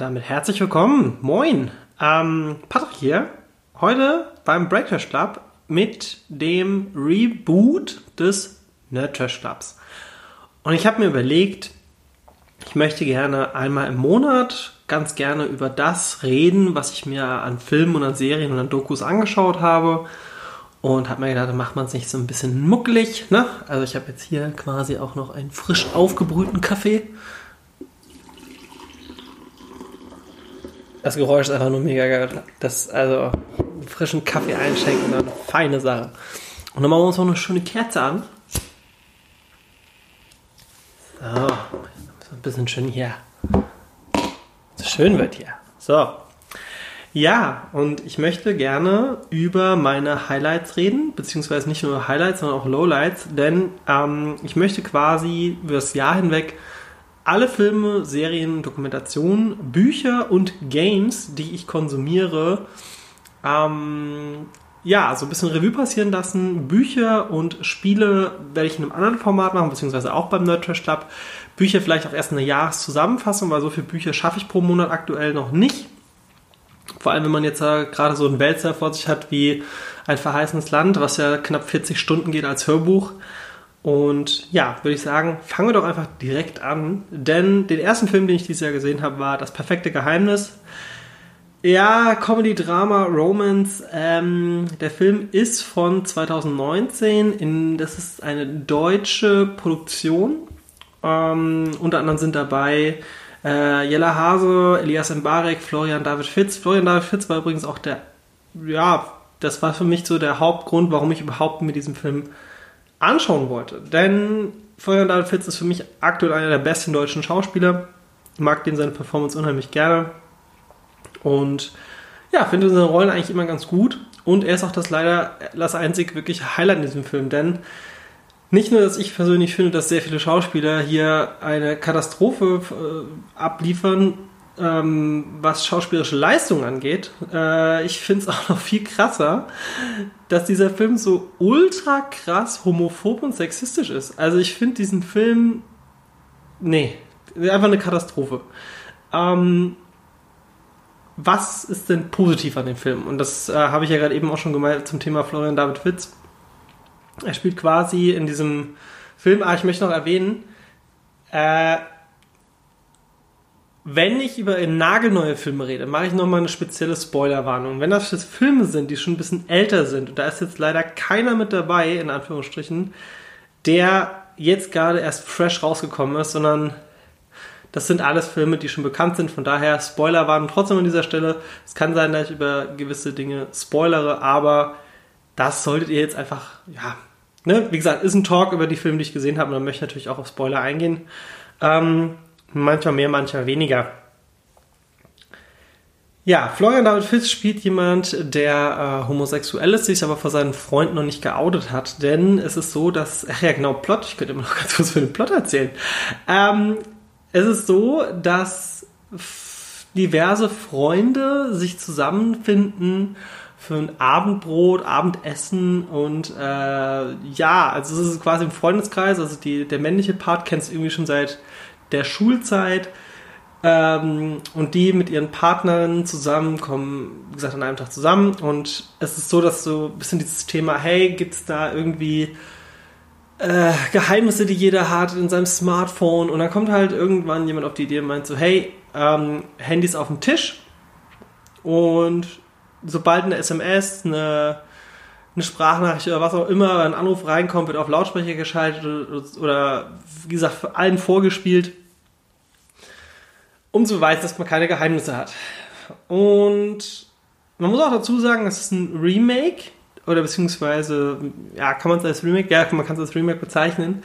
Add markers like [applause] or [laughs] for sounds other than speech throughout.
Damit herzlich willkommen. Moin. Ähm, Patrick hier. Heute beim Breakfast Club mit dem Reboot des Nerd Trash Clubs. Und ich habe mir überlegt, ich möchte gerne einmal im Monat ganz gerne über das reden, was ich mir an Filmen und an Serien und an Dokus angeschaut habe. Und habe mir gedacht, macht man es nicht so ein bisschen muckelig. Ne? Also ich habe jetzt hier quasi auch noch einen frisch aufgebrühten Kaffee. Das Geräusch ist einfach nur mega geil. Das, also, frischen Kaffee einschenken, eine feine Sache. Und dann machen wir uns noch eine schöne Kerze an. So, ein bisschen schön hier. So schön wird hier. So. Ja, und ich möchte gerne über meine Highlights reden, beziehungsweise nicht nur Highlights, sondern auch Lowlights, denn ähm, ich möchte quasi über das Jahr hinweg alle Filme, Serien, Dokumentationen, Bücher und Games, die ich konsumiere, ähm, ja, so ein bisschen Revue passieren lassen. Bücher und Spiele werde ich in einem anderen Format machen, beziehungsweise auch beim Nerd Trash Club. Bücher vielleicht auch erst eine Jahreszusammenfassung, weil so viele Bücher schaffe ich pro Monat aktuell noch nicht. Vor allem, wenn man jetzt äh, gerade so einen Wälzer vor sich hat wie ein verheißenes Land, was ja knapp 40 Stunden geht als Hörbuch. Und ja, würde ich sagen, fangen wir doch einfach direkt an. Denn den ersten Film, den ich dieses Jahr gesehen habe, war Das perfekte Geheimnis. Ja, Comedy, Drama, Romance. Ähm, der Film ist von 2019. In, das ist eine deutsche Produktion. Ähm, unter anderem sind dabei äh, Jella Hase, Elias Mbarek, Florian David Fitz. Florian David Fitz war übrigens auch der, ja, das war für mich so der Hauptgrund, warum ich überhaupt mit diesem Film anschauen wollte. Denn Florian David ist für mich aktuell einer der besten deutschen Schauspieler. Mag den seine Performance unheimlich gerne. Und ja, finde seine Rollen eigentlich immer ganz gut. Und er ist auch das leider das einzig wirklich Highlight in diesem Film. Denn nicht nur, dass ich persönlich finde, dass sehr viele Schauspieler hier eine Katastrophe äh, abliefern, ähm, was schauspielerische Leistung angeht. Äh, ich finde es [laughs] auch noch viel krasser, dass dieser Film so ultra krass homophob und sexistisch ist. Also ich finde diesen Film, nee, einfach eine Katastrophe. Ähm, was ist denn positiv an dem Film? Und das äh, habe ich ja gerade eben auch schon gemeint zum Thema Florian David Witz. Er spielt quasi in diesem Film, ah, ich möchte noch erwähnen, äh, wenn ich über nagelneue Filme rede, mache ich nochmal eine spezielle Spoilerwarnung. Wenn das jetzt Filme sind, die schon ein bisschen älter sind, und da ist jetzt leider keiner mit dabei, in Anführungsstrichen, der jetzt gerade erst fresh rausgekommen ist, sondern das sind alles Filme, die schon bekannt sind. Von daher Spoiler waren trotzdem an dieser Stelle. Es kann sein, dass ich über gewisse Dinge spoilere, aber das solltet ihr jetzt einfach, ja, ne? wie gesagt, ist ein Talk über die Filme, die ich gesehen habe. Und dann möchte ich natürlich auch auf Spoiler eingehen. Ähm, manchmal mehr, manchmal weniger. Ja, Florian David Fitz spielt jemand, der äh, homosexuell ist, sich aber vor seinen Freunden noch nicht geoutet hat. Denn es ist so, dass, ach [laughs] ja genau, Plot, ich könnte immer noch [laughs] ganz kurz für den Plot erzählen. Ähm, es ist so, dass diverse Freunde sich zusammenfinden für ein Abendbrot, Abendessen und äh, ja, also es ist quasi im Freundeskreis, also die, der männliche Part kennst du irgendwie schon seit der Schulzeit ähm, und die mit ihren Partnern zusammen kommen, wie gesagt, an einem Tag zusammen und es ist so, dass so ein bisschen dieses Thema, hey, gibt es da irgendwie äh, Geheimnisse, die jeder hat in seinem Smartphone. Und dann kommt halt irgendwann jemand auf die Idee und meint so, hey, ähm, Handys auf dem Tisch. Und sobald eine SMS, eine, eine Sprachnachricht oder was auch immer, ein Anruf reinkommt, wird auf Lautsprecher geschaltet oder, wie gesagt, allen vorgespielt, um zu beweisen, dass man keine Geheimnisse hat. Und man muss auch dazu sagen, es ist ein Remake oder beziehungsweise, ja, kann man es als Remake, ja, man kann es als Remake bezeichnen,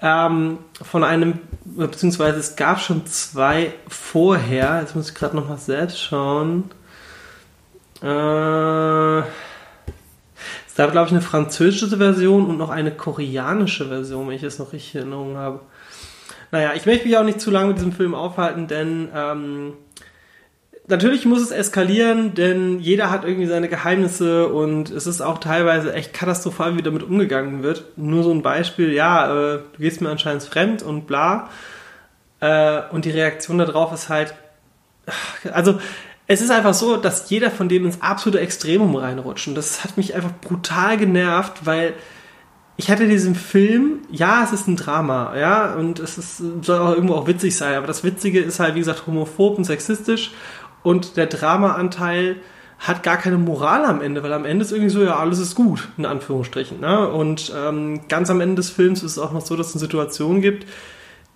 ähm, von einem, beziehungsweise es gab schon zwei vorher, jetzt muss ich gerade nochmal selbst schauen. Äh, es gab, glaube ich, eine französische Version und noch eine koreanische Version, wenn ich es noch richtig in Erinnerung habe. Naja, ich möchte mich auch nicht zu lange mit diesem Film aufhalten, denn ähm, natürlich muss es eskalieren, denn jeder hat irgendwie seine Geheimnisse und es ist auch teilweise echt katastrophal, wie damit umgegangen wird. Nur so ein Beispiel, ja, äh, du gehst mir anscheinend fremd und bla. Äh, und die Reaktion darauf ist halt, also es ist einfach so, dass jeder von denen ins absolute Extremum reinrutscht. Und das hat mich einfach brutal genervt, weil ich hatte diesen Film, ja, es ist ein Drama, ja, und es ist, soll auch irgendwo auch witzig sein, aber das Witzige ist halt, wie gesagt, homophob und sexistisch und der Drama-Anteil hat gar keine Moral am Ende, weil am Ende ist irgendwie so, ja, alles ist gut, in Anführungsstrichen. Ne? Und ähm, ganz am Ende des Films ist es auch noch so, dass es eine Situation gibt,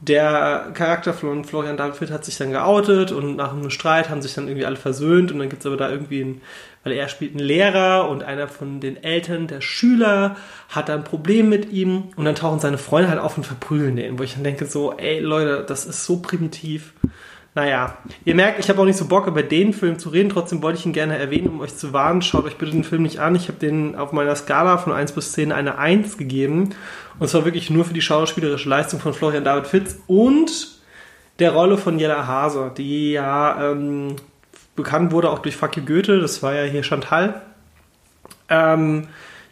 der Charakter von Florian David hat sich dann geoutet und nach einem Streit haben sich dann irgendwie alle versöhnt und dann gibt es aber da irgendwie einen, weil er spielt einen Lehrer und einer von den Eltern der Schüler hat da ein Problem mit ihm und dann tauchen seine Freunde halt auf und verprügeln den, wo ich dann denke so, ey Leute, das ist so primitiv. Naja, ihr merkt, ich habe auch nicht so Bock, über den Film zu reden. Trotzdem wollte ich ihn gerne erwähnen, um euch zu warnen. Schaut euch bitte den Film nicht an. Ich habe den auf meiner Skala von 1 bis 10 eine 1 gegeben. Und zwar wirklich nur für die schauspielerische Leistung von Florian David Fitz und der Rolle von Jella Hase, die ja ähm, bekannt wurde auch durch Fuck Goethe. Das war ja hier Chantal. Ähm,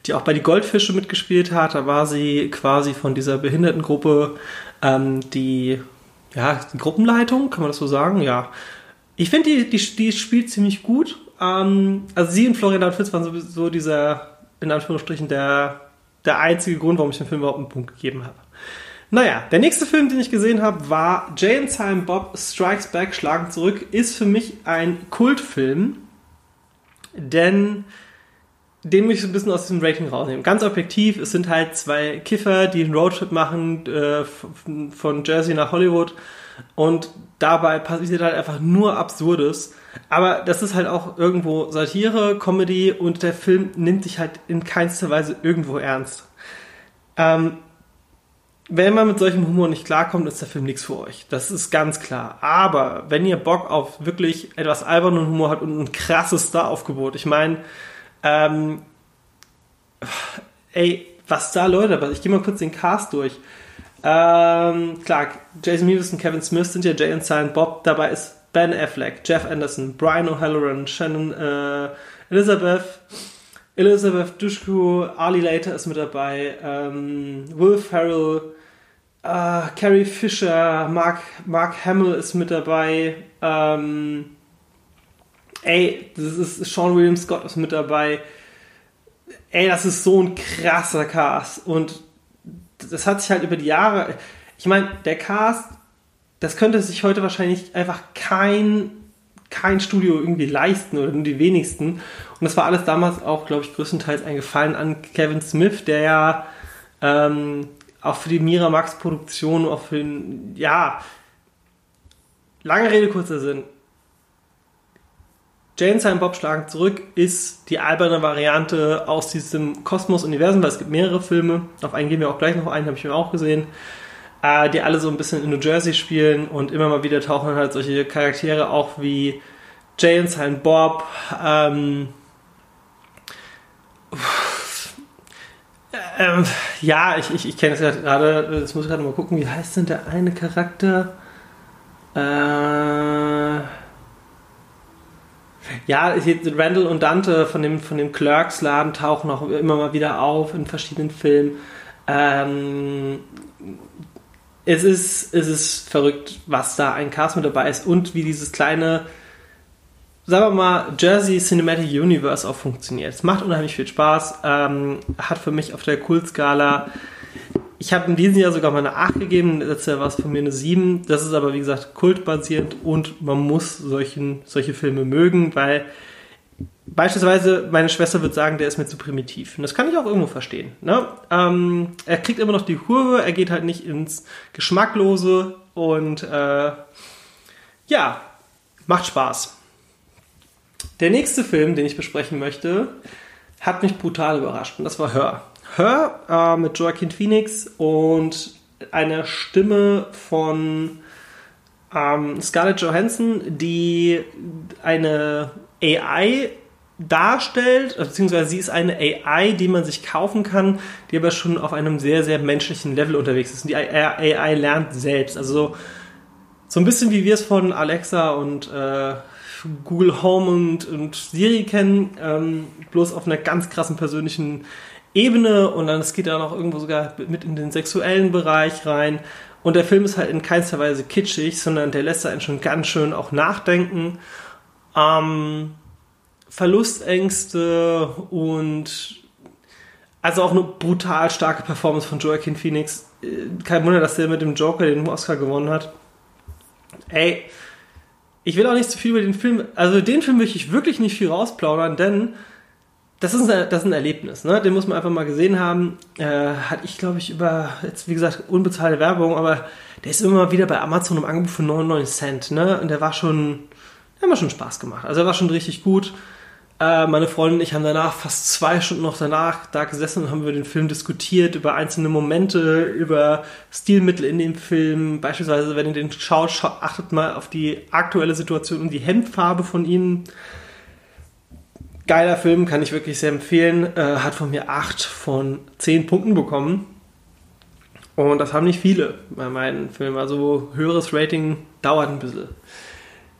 die auch bei Die Goldfische mitgespielt hat. Da war sie quasi von dieser Behindertengruppe, ähm, die ja, die Gruppenleitung, kann man das so sagen? Ja. Ich finde, die, die, die spielt ziemlich gut. Ähm, also sie und Florian Fitz waren sowieso dieser, in Anführungsstrichen, der, der einzige Grund, warum ich dem Film überhaupt einen Punkt gegeben habe. Naja, der nächste Film, den ich gesehen habe, war Jay and Bob Strikes Back, Schlagen zurück, ist für mich ein Kultfilm, denn den muss ich ein bisschen aus diesem Rating rausnehmen. Ganz objektiv, es sind halt zwei Kiffer, die einen Roadtrip machen äh, von Jersey nach Hollywood und dabei passiert halt einfach nur Absurdes. Aber das ist halt auch irgendwo Satire, Comedy und der Film nimmt sich halt in keinster Weise irgendwo ernst. Ähm, wenn man mit solchem Humor nicht klarkommt, ist der Film nichts für euch. Das ist ganz klar. Aber wenn ihr Bock auf wirklich etwas albernen Humor habt und ein krasses Star-Aufgebot, ich meine, ähm, ey, was da Leute, ich gehe mal kurz den Cast durch. Ähm, klar, Jason Mewes und Kevin Smith sind ja Jay und Silent Bob. Dabei ist Ben Affleck, Jeff Anderson, Brian O'Halloran, Shannon äh, Elizabeth, Elizabeth Dushku, Ali Later ist mit dabei, ähm, Will Ferrell, äh, Carrie Fisher, Mark, Mark Hamill ist mit dabei, ähm, ey, das ist Sean William Scott ist mit dabei. Ey, das ist so ein krasser Cast. Und das hat sich halt über die Jahre. Ich meine, der Cast, das könnte sich heute wahrscheinlich einfach kein, kein Studio irgendwie leisten oder nur die wenigsten. Und das war alles damals auch, glaube ich, größtenteils eingefallen an Kevin Smith, der ja ähm, auch für die Miramax-Produktion, auch für den, ja, lange Rede, kurzer Sinn Jane Silent Bob schlagen zurück ist die alberne Variante aus diesem Kosmos-Universum, weil es gibt mehrere Filme, auf einen gehen wir auch gleich noch ein, habe ich mir auch gesehen, äh, die alle so ein bisschen in New Jersey spielen und immer mal wieder tauchen halt solche Charaktere auch wie Jay und Silent Bob, ähm, ähm, ja, ich, ich, ich kenne es gerade, jetzt muss ich gerade mal gucken, wie heißt denn der eine Charakter? Äh, ja, Randall und Dante von dem, von dem Clerks-Laden tauchen auch immer mal wieder auf in verschiedenen Filmen. Ähm, es, ist, es ist verrückt, was da ein Cast mit dabei ist und wie dieses kleine, sagen wir mal, Jersey Cinematic Universe auch funktioniert. Es macht unheimlich viel Spaß, ähm, hat für mich auf der Kultskala ich habe in diesem Jahr sogar mal eine 8 gegeben, letztes Jahr war es von mir eine 7. Das ist aber, wie gesagt, kultbasierend und man muss solchen, solche Filme mögen, weil beispielsweise meine Schwester wird sagen, der ist mir zu primitiv. Und das kann ich auch irgendwo verstehen. Ne? Ähm, er kriegt immer noch die Kurve, er geht halt nicht ins Geschmacklose und äh, ja, macht Spaß. Der nächste Film, den ich besprechen möchte, hat mich brutal überrascht und das war Hör. Her äh, mit Joaquin Phoenix und einer Stimme von ähm, Scarlett Johansson, die eine AI darstellt, beziehungsweise sie ist eine AI, die man sich kaufen kann, die aber schon auf einem sehr, sehr menschlichen Level unterwegs ist. Und die AI lernt selbst. Also so, ein bisschen wie wir es von Alexa und äh, Google Home und, und Siri kennen, ähm, bloß auf einer ganz krassen persönlichen Ebene und dann es geht dann auch irgendwo sogar mit in den sexuellen Bereich rein Und der Film ist halt in keinster Weise kitschig, sondern der lässt einen schon ganz schön auch nachdenken. Ähm, Verlustängste und also auch eine brutal starke Performance von Joaquin Phoenix. Äh, kein Wunder, dass der mit dem Joker den Oscar gewonnen hat. Ey, ich will auch nicht zu viel über den Film, also den Film möchte ich wirklich nicht viel rausplaudern, denn das ist ein, das ist ein Erlebnis, ne? Den muss man einfach mal gesehen haben. Äh, hat ich, glaube ich, über, jetzt wie gesagt, unbezahlte Werbung, aber der ist immer wieder bei Amazon im Angebot für 99 Cent, ne? Und der war schon, der hat mir schon Spaß gemacht. Also er war schon richtig gut. Äh, meine Freundin und ich haben danach fast zwei Stunden noch danach da gesessen und haben über den Film diskutiert, über einzelne Momente, über Stilmittel in dem Film. Beispielsweise, wenn ihr den schaut, schaut achtet mal auf die aktuelle Situation und die Hemdfarbe von ihnen. Geiler Film, kann ich wirklich sehr empfehlen. Äh, hat von mir 8 von 10 Punkten bekommen. Und das haben nicht viele bei meinen Filmen. Also höheres Rating dauert ein bisschen.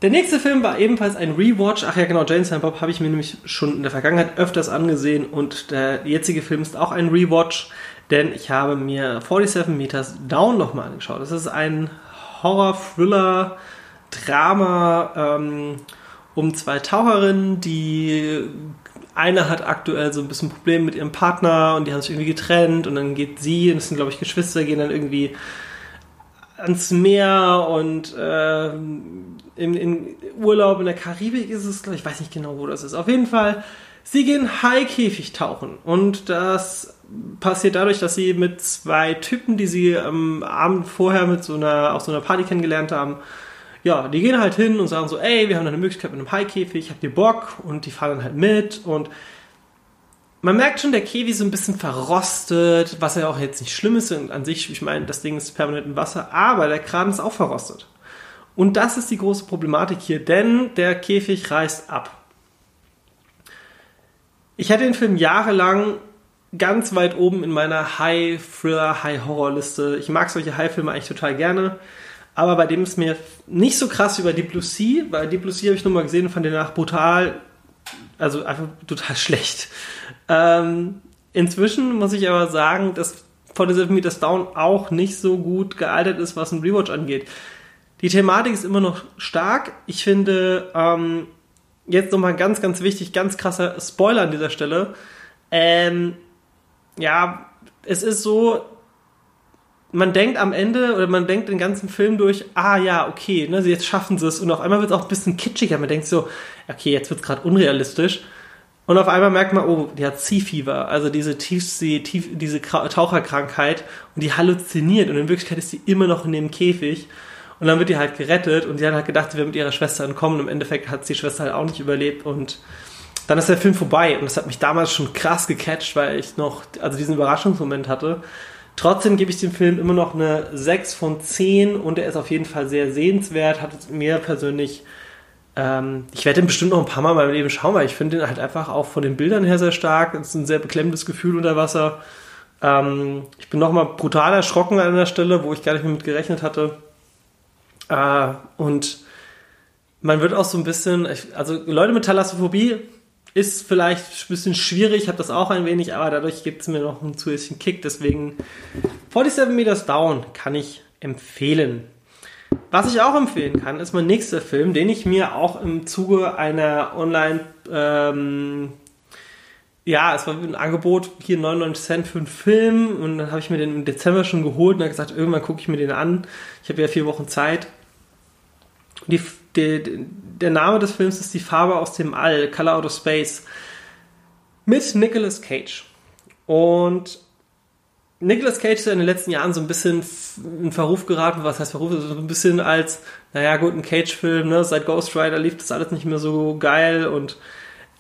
Der nächste Film war ebenfalls ein Rewatch. Ach ja, genau, Jane Silent Bob habe ich mir nämlich schon in der Vergangenheit öfters angesehen und der jetzige Film ist auch ein Rewatch, denn ich habe mir 47 Meters Down nochmal angeschaut. Das ist ein Horror-Thriller, Drama ähm, um zwei Taucherinnen, die eine hat aktuell so ein bisschen Probleme mit ihrem Partner und die haben sich irgendwie getrennt und dann geht sie, und das sind glaube ich Geschwister, gehen dann irgendwie ans Meer und äh, in, in Urlaub in der Karibik ist es, glaube ich, weiß nicht genau, wo das ist. Auf jeden Fall, sie gehen Haikäfig tauchen und das passiert dadurch, dass sie mit zwei Typen, die sie am Abend vorher mit so einer, auf so einer Party kennengelernt haben, ja, die gehen halt hin und sagen so, ey, wir haben eine Möglichkeit mit einem Haikäfig, habt ihr Bock? Und die fahren dann halt mit und man merkt schon, der Käfig ist so ein bisschen verrostet, was ja auch jetzt nicht schlimm ist an sich. Ich meine, das Ding ist permanent im Wasser, aber der Kran ist auch verrostet. Und das ist die große Problematik hier, denn der Käfig reißt ab. Ich hatte den Film jahrelang ganz weit oben in meiner High-Thriller, High-Horror-Liste. Ich mag solche High-Filme eigentlich total gerne. Aber bei dem ist mir nicht so krass bei Deep Blue Sea, weil Deep Blue Sea habe ich nur mal gesehen und fand den nach brutal, also einfach total [laughs] schlecht. Ähm, inzwischen muss ich aber sagen, dass 47 Meters Down auch nicht so gut gealtert ist, was ein Rewatch angeht. Die Thematik ist immer noch stark. Ich finde, ähm, jetzt nochmal ganz, ganz wichtig, ganz krasser Spoiler an dieser Stelle. Ähm, ja, es ist so, man denkt am Ende oder man denkt den ganzen Film durch, ah ja, okay, ne, jetzt schaffen sie es und auf einmal wird es auch ein bisschen kitschiger. Man denkt so, okay, jetzt wird es gerade unrealistisch. Und auf einmal merkt man, oh, die hat Sea Fever, also diese Tiefsee, tief, diese Taucherkrankheit und die halluziniert und in Wirklichkeit ist sie immer noch in dem Käfig. Und dann wird die halt gerettet und die hat halt gedacht, sie wäre mit ihrer Schwester entkommen. Im Endeffekt hat die Schwester halt auch nicht überlebt und dann ist der Film vorbei. Und das hat mich damals schon krass gecatcht, weil ich noch, also diesen Überraschungsmoment hatte. Trotzdem gebe ich dem Film immer noch eine 6 von 10 und er ist auf jeden Fall sehr sehenswert. Hat mir persönlich, ähm, ich werde den bestimmt noch ein paar Mal in meinem Leben schauen, weil ich finde den halt einfach auch von den Bildern her sehr stark. Es ist ein sehr beklemmendes Gefühl unter Wasser. Ähm, ich bin nochmal brutal erschrocken an der Stelle, wo ich gar nicht mehr mit gerechnet hatte. Äh, und man wird auch so ein bisschen, also Leute mit Thalassophobie ist vielleicht ein bisschen schwierig, habe das auch ein wenig, aber dadurch gibt es mir noch einen zusätzlichen Kick. Deswegen 47 Meters Down kann ich empfehlen. Was ich auch empfehlen kann, ist mein nächster Film, den ich mir auch im Zuge einer Online, ähm, ja, es war ein Angebot, hier 99 Cent für einen Film und dann habe ich mir den im Dezember schon geholt und habe gesagt, irgendwann gucke ich mir den an. Ich habe ja vier Wochen Zeit die, die, der Name des Films ist Die Farbe aus dem All, Color Out of Space, mit Nicolas Cage. Und Nicolas Cage ist in den letzten Jahren so ein bisschen in Verruf geraten. Was heißt Verruf? So ein bisschen als, naja, gut, ein Cage-Film, ne? Seit Ghost Rider lief das alles nicht mehr so geil und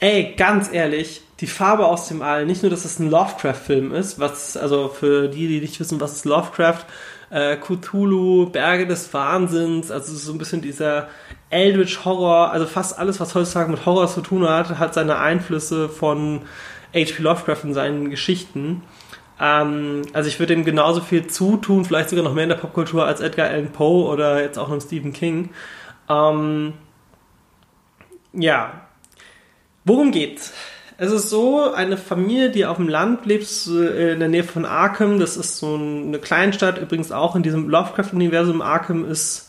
ey, ganz ehrlich, die Farbe aus dem All, nicht nur, dass es ein Lovecraft-Film ist, was, also für die, die nicht wissen, was ist Lovecraft, äh, Cthulhu, Berge des Wahnsinns, also so ein bisschen dieser Eldritch Horror, also fast alles, was heutzutage mit Horror zu tun hat, hat seine Einflüsse von H.P. Lovecraft in seinen Geschichten. Ähm, also ich würde ihm genauso viel zutun, vielleicht sogar noch mehr in der Popkultur als Edgar Allan Poe oder jetzt auch noch Stephen King. Ähm, ja, worum geht's? Es ist so, eine Familie, die auf dem Land lebt, äh, in der Nähe von Arkham, das ist so eine Kleinstadt, übrigens auch in diesem Lovecraft-Universum. Arkham ist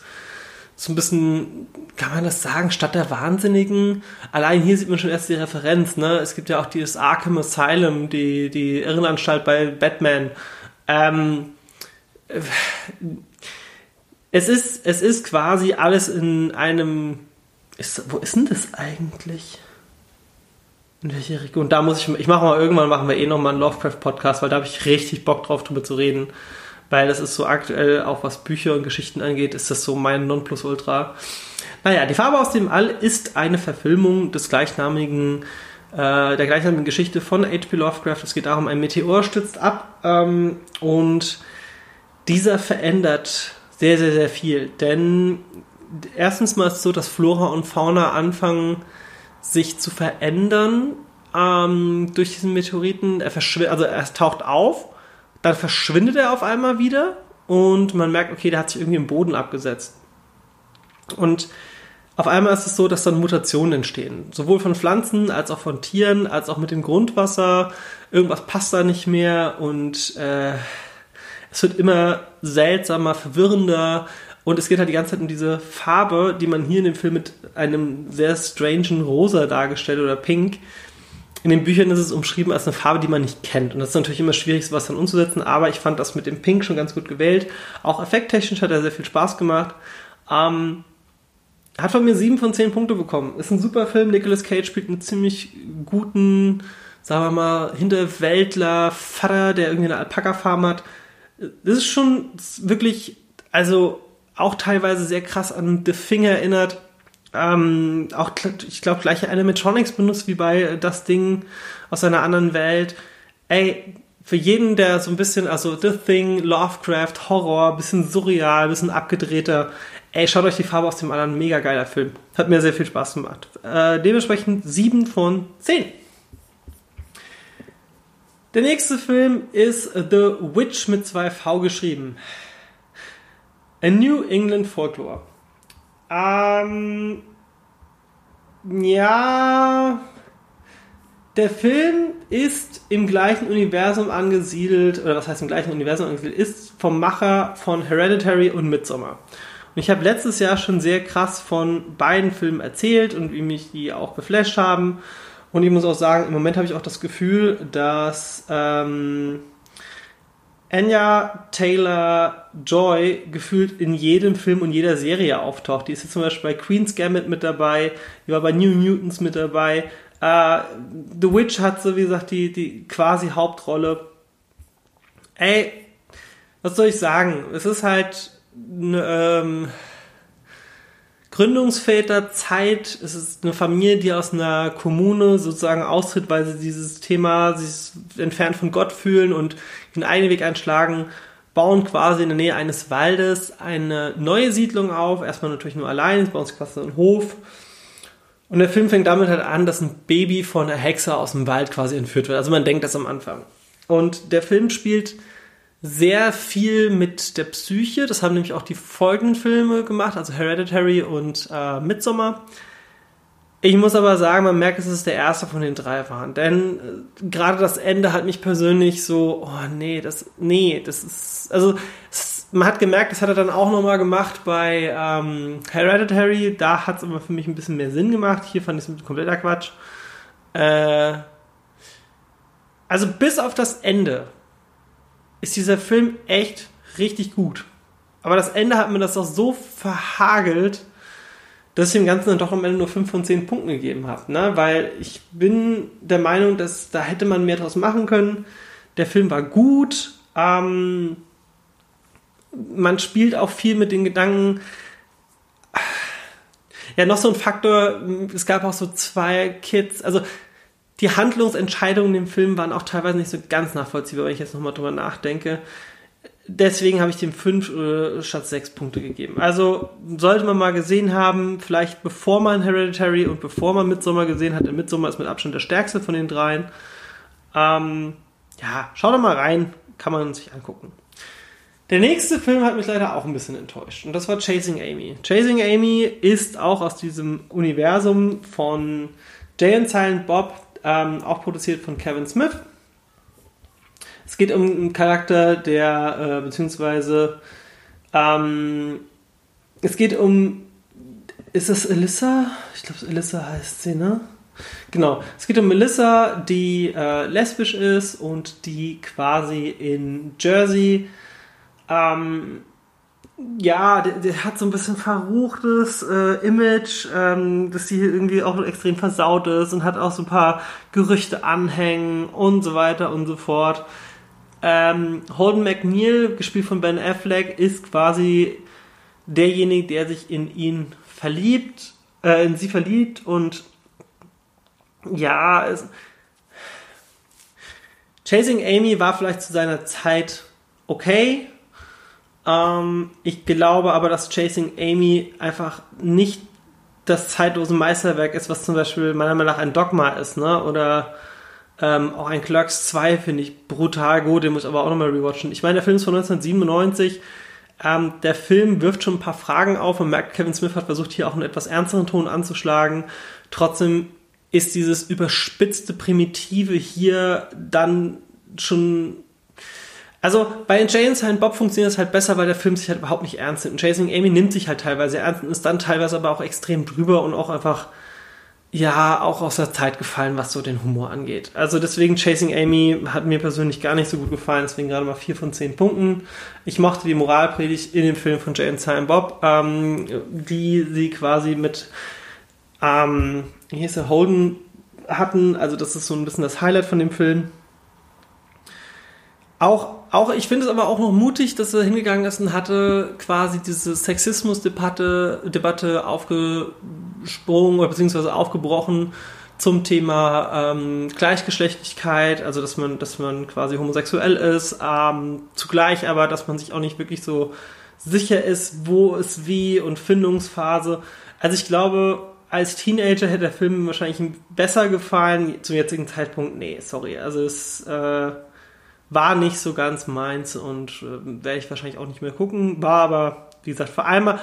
so ein bisschen, kann man das sagen, Stadt der Wahnsinnigen. Allein hier sieht man schon erst die Referenz, ne? Es gibt ja auch dieses Arkham Asylum, die, die Irrenanstalt bei Batman. Ähm, es ist, es ist quasi alles in einem, ist, wo ist denn das eigentlich? In welche Region? Da muss ich, ich mache mal, irgendwann machen wir eh nochmal einen Lovecraft-Podcast, weil da habe ich richtig Bock drauf, drüber zu reden weil das ist so aktuell, auch was Bücher und Geschichten angeht, ist das so mein Nonplusultra. Naja, die Farbe aus dem All ist eine Verfilmung des gleichnamigen, äh, der gleichnamigen Geschichte von H.P. Lovecraft. Es geht darum, ein Meteor stützt ab ähm, und dieser verändert sehr, sehr, sehr viel. Denn erstens mal ist es so, dass Flora und Fauna anfangen, sich zu verändern ähm, durch diesen Meteoriten. Er verschwindet, also er taucht auf dann verschwindet er auf einmal wieder und man merkt, okay, der hat sich irgendwie im Boden abgesetzt. Und auf einmal ist es so, dass dann Mutationen entstehen. Sowohl von Pflanzen als auch von Tieren, als auch mit dem Grundwasser. Irgendwas passt da nicht mehr und äh, es wird immer seltsamer, verwirrender. Und es geht halt die ganze Zeit um diese Farbe, die man hier in dem Film mit einem sehr strangen Rosa dargestellt oder Pink, in den Büchern ist es umschrieben als eine Farbe, die man nicht kennt. Und das ist natürlich immer schwierig, sowas dann umzusetzen, aber ich fand das mit dem Pink schon ganz gut gewählt. Auch effekttechnisch hat er sehr viel Spaß gemacht. Ähm, hat von mir sieben von zehn Punkte bekommen. Ist ein super Film. Nicolas Cage spielt einen ziemlich guten, sagen wir mal, Hinterwäldler, Vater, der irgendwie eine Alpaka-Farm hat. Das ist schon wirklich, also auch teilweise sehr krass an The Finger erinnert ähm, auch, ich glaube, gleiche Animatronics benutzt wie bei das Ding aus einer anderen Welt. Ey, für jeden, der so ein bisschen, also The Thing, Lovecraft, Horror, bisschen surreal, bisschen abgedrehter, ey, schaut euch die Farbe aus dem anderen, mega geiler Film. Hat mir sehr viel Spaß gemacht. Äh, dementsprechend 7 von 10. Der nächste Film ist The Witch mit zwei V geschrieben. A New England Folklore. Ähm, ja, der Film ist im gleichen Universum angesiedelt, oder was heißt im gleichen Universum angesiedelt, ist vom Macher von Hereditary und Midsommar. Und ich habe letztes Jahr schon sehr krass von beiden Filmen erzählt und wie mich die auch geflasht haben. Und ich muss auch sagen, im Moment habe ich auch das Gefühl, dass ähm, Anya Taylor Joy gefühlt in jedem Film und jeder Serie auftaucht. Die ist jetzt zum Beispiel bei Queen's Gambit mit dabei, die war bei New Mutants mit dabei. Uh, The Witch hat so wie gesagt die, die quasi Hauptrolle. Ey, was soll ich sagen? Es ist halt ne, ähm, Gründungsväterzeit. Es ist eine Familie, die aus einer Kommune sozusagen austritt, weil sie dieses Thema sich entfernt von Gott fühlen und den eigenen Weg einschlagen, bauen quasi in der Nähe eines Waldes eine neue Siedlung auf. Erstmal natürlich nur allein, bei uns quasi ein Hof. Und der Film fängt damit halt an, dass ein Baby von einer Hexe aus dem Wald quasi entführt wird. Also man denkt das am Anfang. Und der Film spielt sehr viel mit der Psyche. Das haben nämlich auch die folgenden Filme gemacht, also Hereditary und äh, Midsommar. Ich muss aber sagen, man merkt, es der erste von den drei waren. Denn äh, gerade das Ende hat mich persönlich so, oh nee, das, nee, das ist, also es, man hat gemerkt, das hat er dann auch nochmal gemacht bei ähm, Hereditary. Da hat es aber für mich ein bisschen mehr Sinn gemacht. Hier fand ich es kompletter Quatsch. Äh, also bis auf das Ende ist dieser Film echt richtig gut. Aber das Ende hat mir das doch so verhagelt, dass ich dem Ganzen dann doch am Ende nur 5 von 10 Punkten gegeben habe. Ne? Weil ich bin der Meinung, dass da hätte man mehr draus machen können. Der Film war gut. Ähm, man spielt auch viel mit den Gedanken. Ja, noch so ein Faktor, es gab auch so zwei Kids, also die Handlungsentscheidungen im Film waren auch teilweise nicht so ganz nachvollziehbar, wenn ich jetzt nochmal drüber nachdenke deswegen habe ich dem 5 äh, statt 6 Punkte gegeben. Also sollte man mal gesehen haben, vielleicht bevor man Hereditary und bevor man Midsommar gesehen hat. Midsommar ist mit Abstand der stärkste von den dreien. Ähm, ja, schaut doch mal rein, kann man sich angucken. Der nächste Film hat mich leider auch ein bisschen enttäuscht und das war Chasing Amy. Chasing Amy ist auch aus diesem Universum von Jay and Silent Bob ähm, auch produziert von Kevin Smith. Es geht um einen Charakter, der, äh, beziehungsweise, ähm, es geht um, ist das Alyssa? Ich glaube, Alyssa heißt sie, ne? Genau. Es geht um Melissa, die äh, lesbisch ist und die quasi in Jersey ähm, ja, der, hat so ein bisschen verruchtes äh, Image, ähm, dass die irgendwie auch extrem versaut ist und hat auch so ein paar Gerüchte anhängen und so weiter und so fort. Ähm, Holden McNeil, gespielt von Ben Affleck, ist quasi derjenige, der sich in ihn verliebt, äh, in sie verliebt und ja, es, Chasing Amy war vielleicht zu seiner Zeit okay, ähm, ich glaube aber, dass Chasing Amy einfach nicht das zeitlose Meisterwerk ist, was zum Beispiel meiner Meinung nach ein Dogma ist, ne? Oder ähm, auch ein Clerks 2 finde ich brutal gut, den muss ich aber auch nochmal rewatchen. Ich meine, der Film ist von 1997. Ähm, der Film wirft schon ein paar Fragen auf und merkt, Kevin Smith hat versucht, hier auch einen etwas ernsteren Ton anzuschlagen. Trotzdem ist dieses überspitzte Primitive hier dann schon also bei Jay and Silent Bob funktioniert es halt besser, weil der Film sich halt überhaupt nicht ernst nimmt. Und Chasing Amy nimmt sich halt teilweise ernst und ist dann teilweise aber auch extrem drüber und auch einfach, ja, auch aus der Zeit gefallen, was so den Humor angeht. Also deswegen Chasing Amy hat mir persönlich gar nicht so gut gefallen, deswegen gerade mal vier von zehn Punkten. Ich mochte die Moralpredigt in dem Film von Jay and Silent Bob, ähm, die sie quasi mit, ähm, wie hieß der, Holden hatten. Also das ist so ein bisschen das Highlight von dem Film. Auch auch, ich finde es aber auch noch mutig, dass er hingegangen ist und hatte quasi diese Sexismus-Debatte Debatte aufgesprungen oder beziehungsweise aufgebrochen zum Thema ähm, Gleichgeschlechtlichkeit, also dass man, dass man quasi homosexuell ist, ähm, zugleich aber, dass man sich auch nicht wirklich so sicher ist, wo ist wie und Findungsphase. Also ich glaube, als Teenager hätte der Film wahrscheinlich besser gefallen. Zum jetzigen Zeitpunkt, nee, sorry. Also es äh, war nicht so ganz meins und äh, werde ich wahrscheinlich auch nicht mehr gucken. War aber, wie gesagt, vor allem,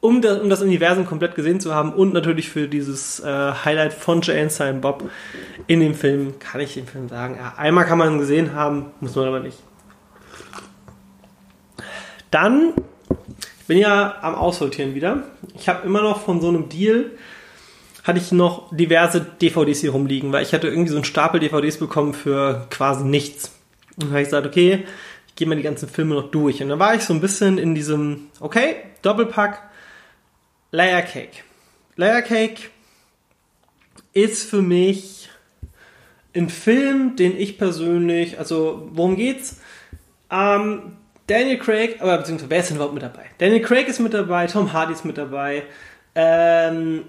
um das, um das Universum komplett gesehen zu haben und natürlich für dieses äh, Highlight von Jane Silent Bob in dem Film, kann ich den Film sagen. Ja, einmal kann man ihn gesehen haben, muss man aber nicht. Dann, ich bin ja am Aussortieren wieder. Ich habe immer noch von so einem Deal hatte ich noch diverse DVDs hier rumliegen, weil ich hatte irgendwie so einen Stapel DVDs bekommen für quasi nichts. Und habe ich gesagt, okay, ich gehe mal die ganzen Filme noch durch. Und dann war ich so ein bisschen in diesem, okay, Doppelpack, Layer Cake. Layer Cake ist für mich ein Film, den ich persönlich, also worum geht's? Ähm, Daniel Craig, aber beziehungsweise wer ist denn überhaupt mit dabei? Daniel Craig ist mit dabei, Tom Hardy ist mit dabei, ähm,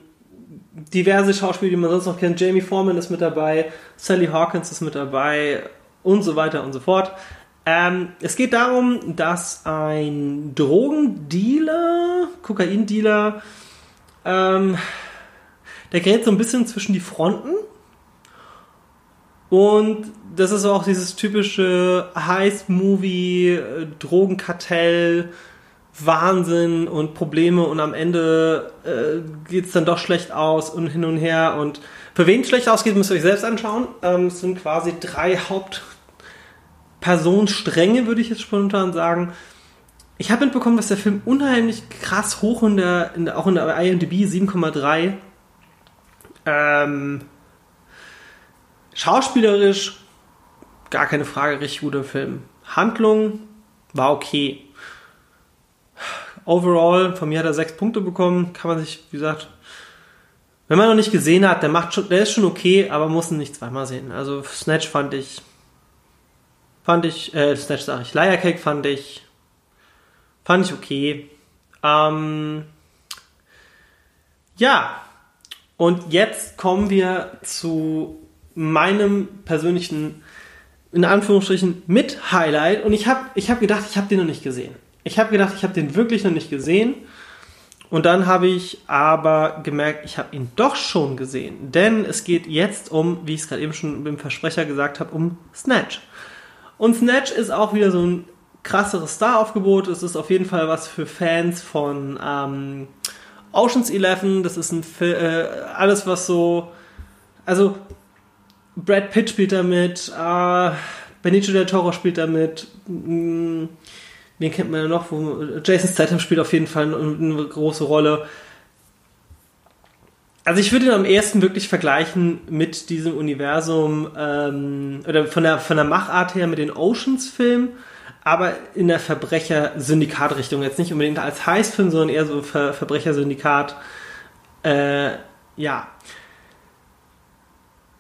diverse Schauspieler, die man sonst noch kennt, Jamie Foreman ist mit dabei, Sally Hawkins ist mit dabei, und so weiter und so fort. Ähm, es geht darum, dass ein Drogendealer, Kokaindealer, ähm, der gerät so ein bisschen zwischen die Fronten. Und das ist auch dieses typische Heist-Movie, äh, Drogenkartell, Wahnsinn und Probleme und am Ende äh, geht es dann doch schlecht aus und hin und her. Und für wen es schlecht ausgeht, müsst ihr euch selbst anschauen. Ähm, es sind quasi drei Haupt Personenstränge, würde ich jetzt spontan sagen. Ich habe mitbekommen, dass der Film unheimlich krass hoch in der, in der auch in der IMDb 7,3. Ähm, schauspielerisch gar keine Frage, richtig guter Film. Handlung war okay. Overall, von mir hat er sechs Punkte bekommen. Kann man sich, wie gesagt, wenn man noch nicht gesehen hat, der macht schon, der ist schon okay, aber muss ihn nicht zweimal sehen. Also Snatch fand ich Fand ich, äh, Snatch sag ich, Liar Cake fand ich, fand ich okay. Ähm, ja, und jetzt kommen wir zu meinem persönlichen, in Anführungsstrichen, mit Highlight. Und ich habe ich hab gedacht, ich habe den noch nicht gesehen. Ich habe gedacht, ich habe den wirklich noch nicht gesehen. Und dann habe ich aber gemerkt, ich habe ihn doch schon gesehen. Denn es geht jetzt um, wie ich es gerade eben schon im Versprecher gesagt habe, um Snatch. Und Snatch ist auch wieder so ein krasseres Star-Aufgebot. Es ist auf jeden Fall was für Fans von ähm, Oceans 11. Das ist ein Film, äh, alles was so, also Brad Pitt spielt da mit, äh, Benicio del Toro spielt da mit, mh, wen kennt man ja noch? Jason Statham spielt auf jeden Fall eine, eine große Rolle. Also ich würde ihn am ersten wirklich vergleichen mit diesem Universum ähm, oder von der von der Machart her mit den Oceans-Filmen, aber in der Verbrecher-Syndikat-Richtung. Jetzt nicht unbedingt als Heißfilm, sondern eher so Ver Verbrecher-Syndikat. Äh, ja.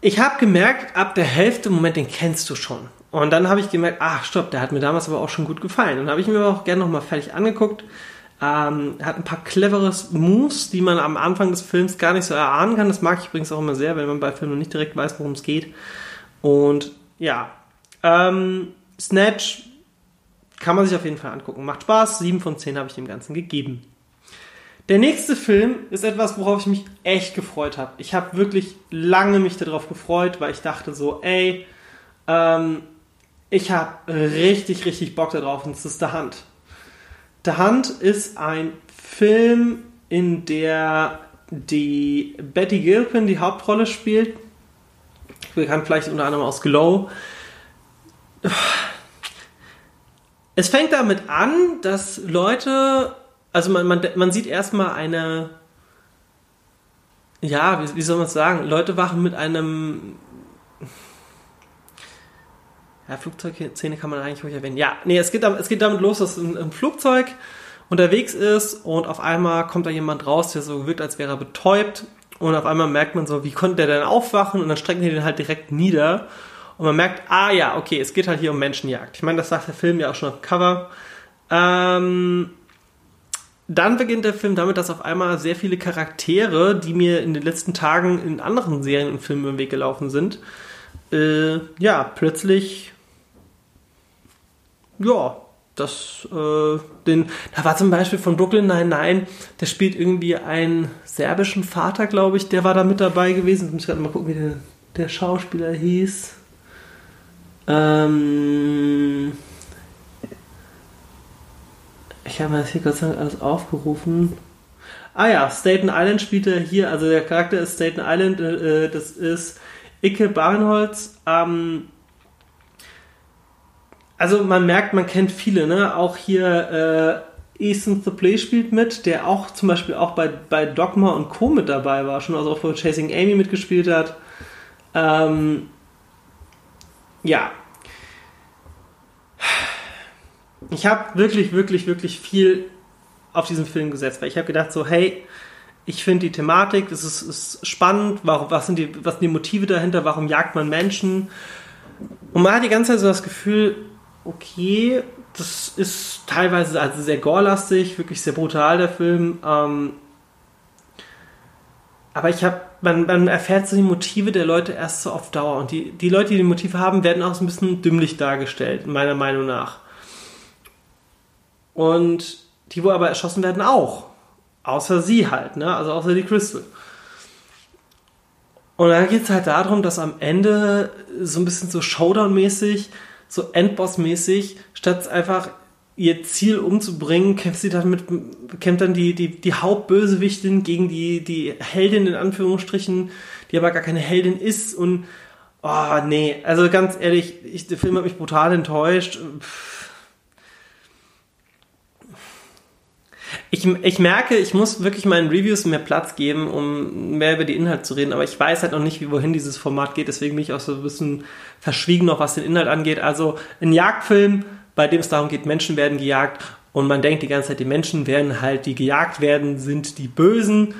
Ich habe gemerkt, ab der Hälfte, Moment, den kennst du schon. Und dann habe ich gemerkt, ach stopp, der hat mir damals aber auch schon gut gefallen. Und habe ich mir auch gerne nochmal fertig angeguckt. Ähm, hat ein paar clevere Moves, die man am Anfang des Films gar nicht so erahnen kann. Das mag ich übrigens auch immer sehr, wenn man bei Filmen nicht direkt weiß, worum es geht. Und ja, ähm, Snatch kann man sich auf jeden Fall angucken. Macht Spaß. 7 von 10 habe ich dem Ganzen gegeben. Der nächste Film ist etwas, worauf ich mich echt gefreut habe. Ich habe wirklich lange mich darauf gefreut, weil ich dachte so, ey, ähm, ich habe richtig, richtig Bock darauf und es ist The Hand. The Hand ist ein Film, in der die Betty Gilpin die Hauptrolle spielt. Bekannt vielleicht unter anderem aus Glow. Es fängt damit an, dass Leute also man, man, man sieht erstmal eine, ja, wie, wie soll man es sagen? Leute wachen mit einem, ja, Flugzeugszene kann man eigentlich ruhig erwähnen. Ja, nee, es geht, es geht damit los, dass ein, ein Flugzeug unterwegs ist und auf einmal kommt da jemand raus, der so wirkt, als wäre er betäubt und auf einmal merkt man so, wie konnte der denn aufwachen und dann strecken die den halt direkt nieder und man merkt, ah ja, okay, es geht halt hier um Menschenjagd. Ich meine, das sagt der Film ja auch schon auf Cover. Ähm, dann beginnt der Film damit, dass auf einmal sehr viele Charaktere, die mir in den letzten Tagen in anderen Serien und Filmen im Weg gelaufen sind, äh, ja, plötzlich, ja, das, äh, den, da war zum Beispiel von Brooklyn Nein Nein, der spielt irgendwie einen serbischen Vater, glaube ich, der war da mit dabei gewesen. Ich muss gerade mal gucken, wie der, der Schauspieler hieß. Ähm, ich habe das hier Gott sei Dank alles aufgerufen. Ah ja, Staten Island spielt er hier, also der Charakter ist Staten Island, äh, das ist Icke Barenholz. Ähm, also man merkt, man kennt viele, ne? Auch hier äh, Ethan the Play spielt mit, der auch zum Beispiel auch bei, bei Dogma und Co. mit dabei war, schon also auch bei Chasing Amy mitgespielt hat. Ähm, ja, ich habe wirklich, wirklich, wirklich viel auf diesen Film gesetzt, weil ich habe gedacht so, hey, ich finde die Thematik, es ist, ist, spannend, warum, was, sind die, was sind die Motive dahinter, warum jagt man Menschen? Und man hat die ganze Zeit so das Gefühl, okay, das ist teilweise also sehr gorelastig, wirklich sehr brutal, der Film. Ähm, aber ich habe, man, man erfährt so die Motive der Leute erst so auf Dauer. Und die, die Leute, die die Motive haben, werden auch so ein bisschen dümmlich dargestellt, meiner Meinung nach. Und die, wo aber erschossen werden, auch. Außer sie halt, ne? Also außer die Crystal. Und dann geht es halt darum, dass am Ende so ein bisschen so Showdown-mäßig, so Endboss-mäßig, statt einfach ihr Ziel umzubringen, kämpft sie dann mit, kämpft dann die, die, die Hauptbösewichtin gegen die, die Heldin in Anführungsstrichen, die aber gar keine Heldin ist und, oh, nee, also ganz ehrlich, ich, der Film hat mich brutal enttäuscht. Pff Ich, ich merke, ich muss wirklich meinen Reviews mehr Platz geben, um mehr über die Inhalte zu reden, aber ich weiß halt noch nicht, wie wohin dieses Format geht, deswegen bin ich auch so ein bisschen verschwiegen noch, was den Inhalt angeht. Also ein Jagdfilm, bei dem es darum geht, Menschen werden gejagt und man denkt die ganze Zeit, die Menschen werden halt, die gejagt werden, sind die Bösen,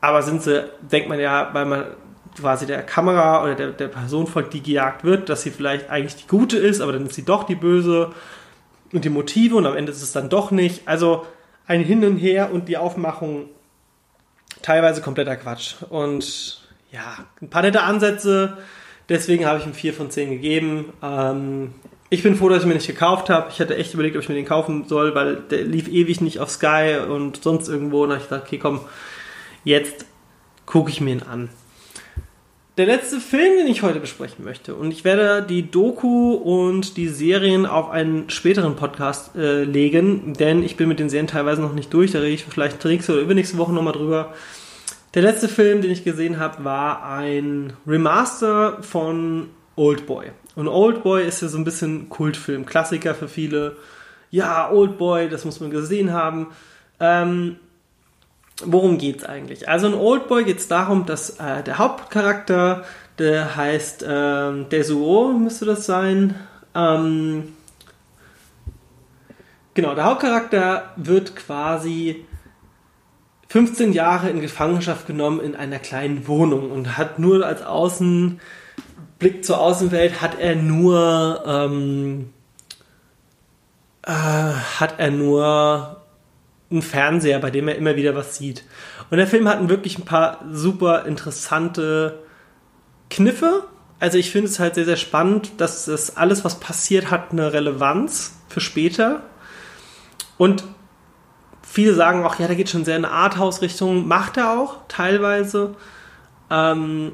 aber sind sie, denkt man ja, weil man quasi der Kamera oder der, der Person folgt, die gejagt wird, dass sie vielleicht eigentlich die Gute ist, aber dann ist sie doch die Böse und die Motive und am Ende ist es dann doch nicht. Also ein Hin und Her und die Aufmachung teilweise kompletter Quatsch. Und ja, ein paar nette Ansätze. Deswegen habe ich ihm 4 von 10 gegeben. Ähm, ich bin froh, dass ich mir nicht gekauft habe. Ich hatte echt überlegt, ob ich mir den kaufen soll, weil der lief ewig nicht auf Sky und sonst irgendwo. Und da habe ich gedacht, okay, komm, jetzt gucke ich mir ihn an der letzte Film, den ich heute besprechen möchte. Und ich werde die Doku und die Serien auf einen späteren Podcast äh, legen, denn ich bin mit den Serien teilweise noch nicht durch. Da rede ich vielleicht nächste oder übernächste Woche nochmal drüber. Der letzte Film, den ich gesehen habe, war ein Remaster von Oldboy. Und Oldboy ist ja so ein bisschen Kultfilm, Klassiker für viele. Ja, Oldboy, das muss man gesehen haben. Ähm, worum geht's eigentlich? Also in Oldboy geht es darum, dass äh, der Hauptcharakter, der heißt ähm, Desuo, müsste das sein. Ähm, genau, der Hauptcharakter wird quasi 15 Jahre in Gefangenschaft genommen in einer kleinen Wohnung und hat nur als Außenblick zur Außenwelt hat er nur ähm, äh, hat er nur einen Fernseher, bei dem er immer wieder was sieht. Und der Film hat wirklich ein paar super interessante Kniffe. Also ich finde es halt sehr, sehr spannend, dass das alles, was passiert, hat eine Relevanz für später. Und viele sagen auch, ja, der geht schon sehr in eine Arthouse-Richtung. Macht er auch, teilweise. Ähm,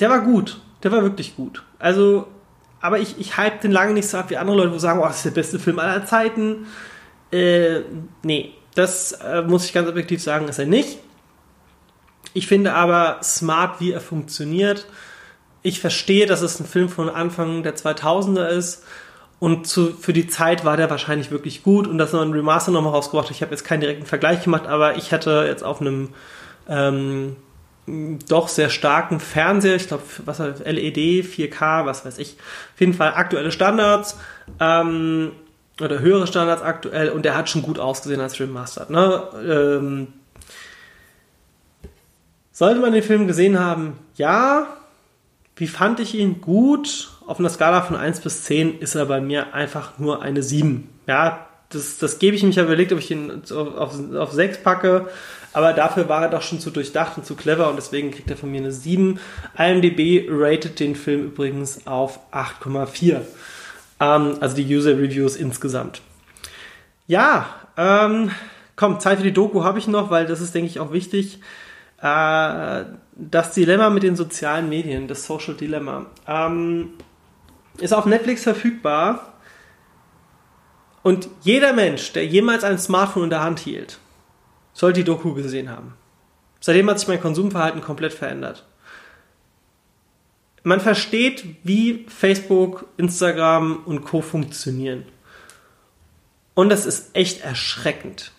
der war gut. Der war wirklich gut. Also, aber ich, ich hype den lange nicht so ab wie andere Leute, wo sagen, oh, das ist der beste Film aller Zeiten. Äh, nee, das äh, muss ich ganz objektiv sagen, ist er nicht. Ich finde aber smart, wie er funktioniert. Ich verstehe, dass es ein Film von Anfang der 2000er ist. Und zu, für die Zeit war der wahrscheinlich wirklich gut. Und das noch ein Remaster nochmal rausgebracht. Ich habe jetzt keinen direkten Vergleich gemacht, aber ich hatte jetzt auf einem ähm, doch sehr starken Fernseher, ich glaube, was LED, 4K, was weiß ich, auf jeden Fall aktuelle Standards. Ähm, oder höhere Standards aktuell und der hat schon gut ausgesehen als Remastered. Ne? Ähm, sollte man den Film gesehen haben? Ja. Wie fand ich ihn? Gut. Auf einer Skala von 1 bis 10 ist er bei mir einfach nur eine 7. Ja, das, das gebe ich mich ja überlegt, ob ich ihn auf, auf, auf 6 packe. Aber dafür war er doch schon zu durchdacht und zu clever und deswegen kriegt er von mir eine 7. IMDb rated den Film übrigens auf 8,4. Ähm, also die User Reviews insgesamt. Ja, ähm, komm, Zeit für die Doku habe ich noch, weil das ist, denke ich, auch wichtig. Äh, das Dilemma mit den sozialen Medien, das Social Dilemma, ähm, ist auf Netflix verfügbar. Und jeder Mensch, der jemals ein Smartphone in der Hand hielt, sollte die Doku gesehen haben. Seitdem hat sich mein Konsumverhalten komplett verändert man versteht, wie Facebook, Instagram und Co. funktionieren. Und das ist echt erschreckend.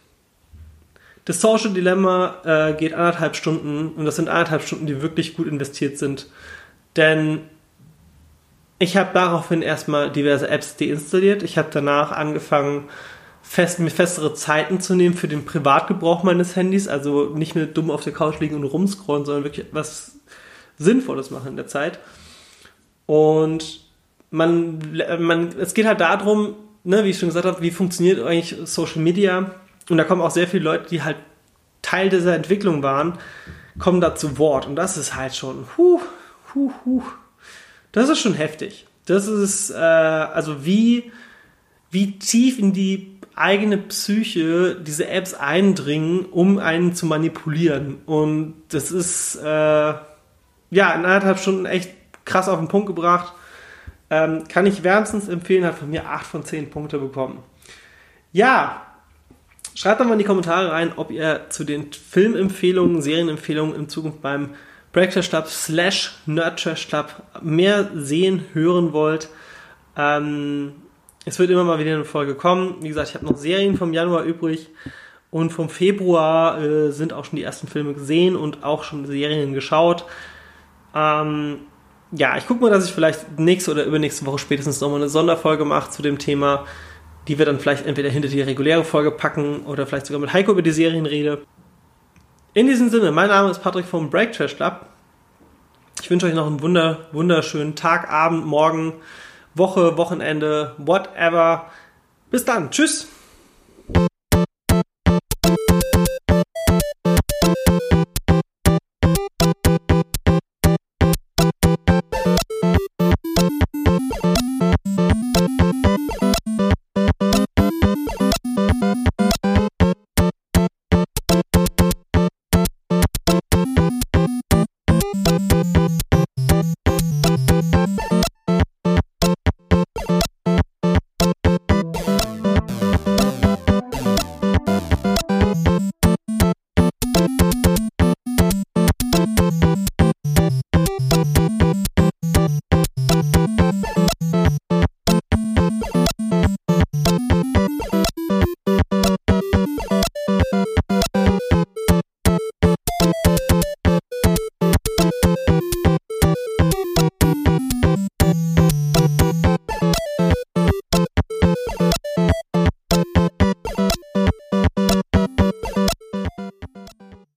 Das Social Dilemma äh, geht anderthalb Stunden und das sind anderthalb Stunden, die wirklich gut investiert sind. Denn ich habe daraufhin erstmal diverse Apps deinstalliert. Ich habe danach angefangen, fest, mir festere Zeiten zu nehmen für den Privatgebrauch meines Handys. Also nicht mehr dumm auf der Couch liegen und rumscrollen, sondern wirklich etwas Sinnvolles machen in der Zeit. Und man, man, es geht halt darum, ne, wie ich schon gesagt habe, wie funktioniert eigentlich Social Media. Und da kommen auch sehr viele Leute, die halt Teil dieser Entwicklung waren, kommen da zu Wort. Und das ist halt schon, huh, huh, huh. Das ist schon heftig. Das ist, äh, also wie, wie tief in die eigene Psyche diese Apps eindringen, um einen zu manipulieren. Und das ist, äh, ja, in anderthalb Stunden echt krass auf den Punkt gebracht. Ähm, kann ich wärmstens empfehlen, hat von mir 8 von 10 Punkte bekommen. Ja, schreibt doch mal in die Kommentare rein, ob ihr zu den Filmempfehlungen, Serienempfehlungen in Zukunft beim Breakfast Club slash Nerdtrash Club mehr sehen, hören wollt. Ähm, es wird immer mal wieder eine Folge kommen. Wie gesagt, ich habe noch Serien vom Januar übrig und vom Februar äh, sind auch schon die ersten Filme gesehen und auch schon Serien geschaut. Ähm, ja, ich gucke mal, dass ich vielleicht nächste oder übernächste Woche spätestens nochmal eine Sonderfolge mache zu dem Thema, die wir dann vielleicht entweder hinter die reguläre Folge packen oder vielleicht sogar mit Heiko über die Serien rede. In diesem Sinne, mein Name ist Patrick vom Break Trash Club. Ich wünsche euch noch einen wunder, wunderschönen Tag, Abend, Morgen, Woche, Wochenende, whatever. Bis dann. Tschüss.